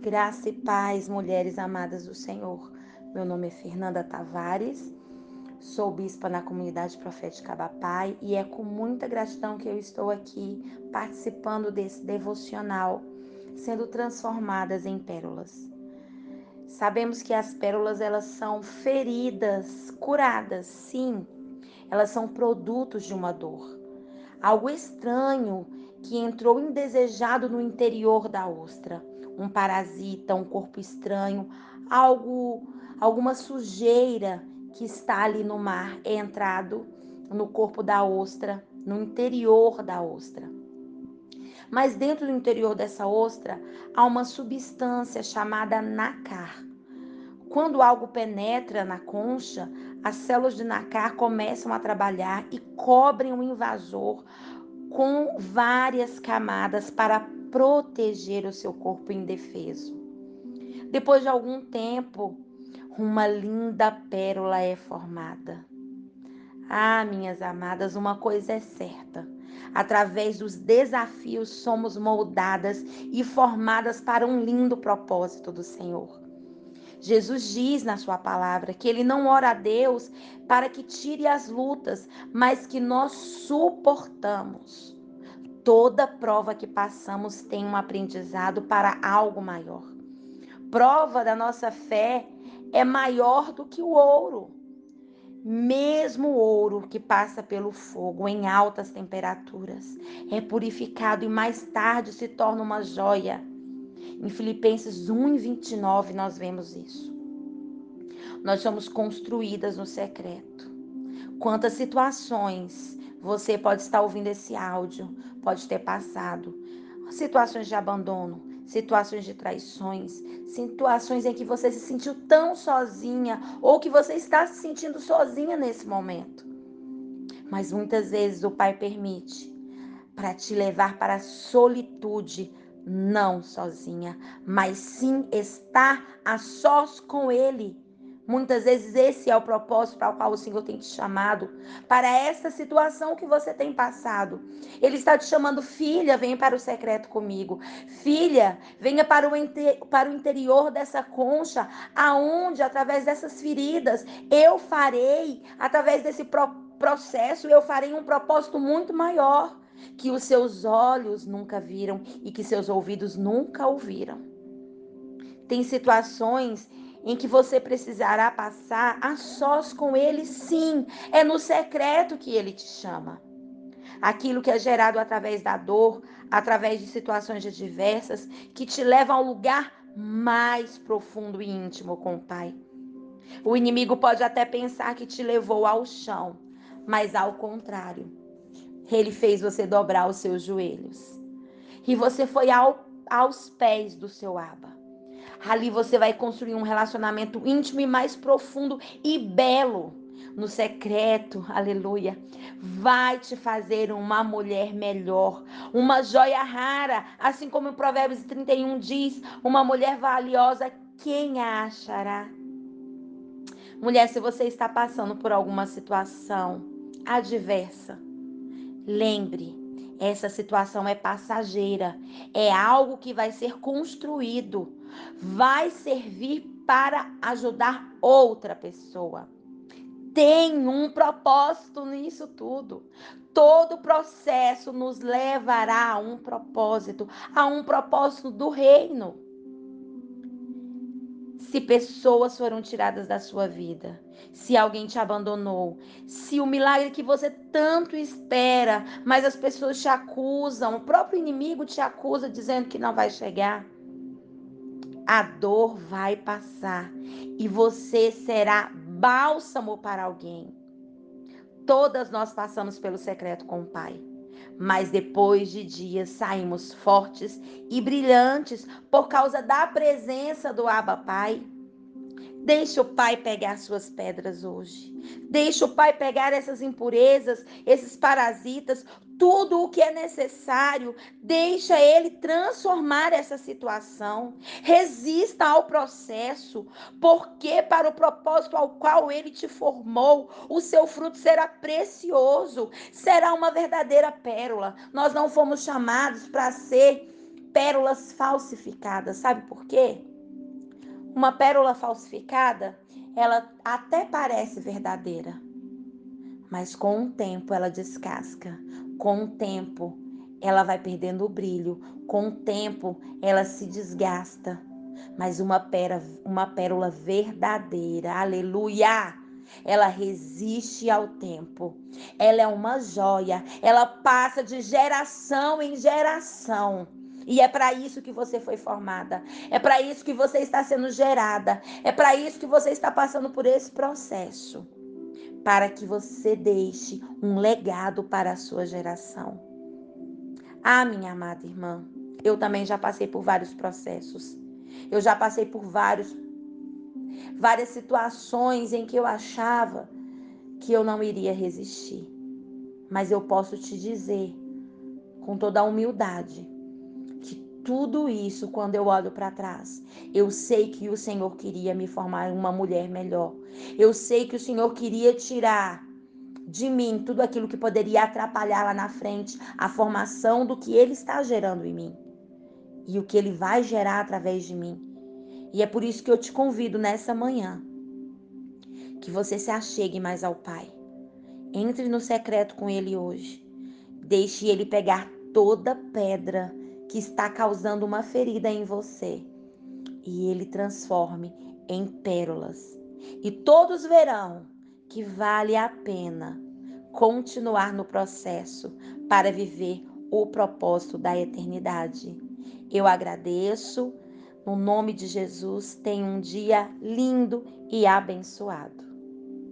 Graça e paz, mulheres amadas do Senhor. Meu nome é Fernanda Tavares, sou bispa na comunidade profética Abapai e é com muita gratidão que eu estou aqui participando desse devocional, sendo transformadas em pérolas. Sabemos que as pérolas elas são feridas curadas, sim. Elas são produtos de uma dor. Algo estranho que entrou indesejado no interior da ostra um parasita, um corpo estranho, algo, alguma sujeira que está ali no mar é entrado no corpo da ostra, no interior da ostra. Mas dentro do interior dessa ostra há uma substância chamada nácar. Quando algo penetra na concha, as células de nácar começam a trabalhar e cobrem o invasor com várias camadas para proteger o seu corpo indefeso. Depois de algum tempo, uma linda pérola é formada. Ah, minhas amadas, uma coisa é certa. Através dos desafios somos moldadas e formadas para um lindo propósito do Senhor. Jesus diz na sua palavra que ele não ora a Deus para que tire as lutas, mas que nós suportamos. Toda prova que passamos tem um aprendizado para algo maior. Prova da nossa fé é maior do que o ouro. Mesmo o ouro que passa pelo fogo em altas temperaturas é purificado e mais tarde se torna uma joia. Em Filipenses 1 29 nós vemos isso. Nós somos construídas no secreto. Quantas situações você pode estar ouvindo esse áudio, pode ter passado. Situações de abandono, situações de traições, situações em que você se sentiu tão sozinha ou que você está se sentindo sozinha nesse momento. Mas muitas vezes o Pai permite para te levar para a solitude, não sozinha, mas sim estar a sós com Ele Muitas vezes esse é o propósito para o qual o Senhor tem te chamado, para essa situação que você tem passado. Ele está te chamando, filha, venha para o secreto comigo. Filha, venha para o, para o interior dessa concha, aonde, através dessas feridas, eu farei, através desse pro processo, eu farei um propósito muito maior, que os seus olhos nunca viram e que seus ouvidos nunca ouviram. Tem situações em que você precisará passar a sós com ele, sim. É no secreto que ele te chama. Aquilo que é gerado através da dor, através de situações adversas, que te levam ao lugar mais profundo e íntimo com o Pai. O inimigo pode até pensar que te levou ao chão, mas ao contrário, ele fez você dobrar os seus joelhos. E você foi ao, aos pés do seu Aba. Ali você vai construir um relacionamento íntimo e mais profundo e belo. No secreto, aleluia, vai te fazer uma mulher melhor, uma joia rara, assim como o Provérbios 31 diz: uma mulher valiosa, quem a achará? Mulher, se você está passando por alguma situação adversa, lembre, essa situação é passageira, é algo que vai ser construído vai servir para ajudar outra pessoa. Tem um propósito nisso tudo. Todo processo nos levará a um propósito, a um propósito do reino. Se pessoas foram tiradas da sua vida, se alguém te abandonou, se o milagre que você tanto espera, mas as pessoas te acusam, o próprio inimigo te acusa dizendo que não vai chegar a dor vai passar e você será bálsamo para alguém. Todas nós passamos pelo secreto com o Pai, mas depois de dias saímos fortes e brilhantes por causa da presença do Abba Pai. Deixa o Pai pegar suas pedras hoje. Deixa o Pai pegar essas impurezas, esses parasitas, tudo o que é necessário. Deixa Ele transformar essa situação. Resista ao processo, porque para o propósito ao qual Ele te formou, o seu fruto será precioso, será uma verdadeira pérola. Nós não fomos chamados para ser pérolas falsificadas. Sabe por quê? Uma pérola falsificada, ela até parece verdadeira, mas com o tempo ela descasca. Com o tempo ela vai perdendo o brilho. Com o tempo ela se desgasta. Mas uma, pérola, uma pérola verdadeira, aleluia! Ela resiste ao tempo. Ela é uma joia. Ela passa de geração em geração. E é para isso que você foi formada. É para isso que você está sendo gerada. É para isso que você está passando por esse processo. Para que você deixe um legado para a sua geração. Ah, minha amada irmã, eu também já passei por vários processos. Eu já passei por vários várias situações em que eu achava que eu não iria resistir. Mas eu posso te dizer com toda a humildade tudo isso, quando eu olho para trás, eu sei que o Senhor queria me formar uma mulher melhor. Eu sei que o Senhor queria tirar de mim tudo aquilo que poderia atrapalhar lá na frente a formação do que Ele está gerando em mim e o que Ele vai gerar através de mim. E é por isso que eu te convido nessa manhã que você se achegue mais ao Pai. Entre no secreto com Ele hoje. Deixe Ele pegar toda pedra que está causando uma ferida em você e Ele transforme em pérolas. E todos verão que vale a pena continuar no processo para viver o propósito da eternidade. Eu agradeço. No nome de Jesus, tenha um dia lindo e abençoado.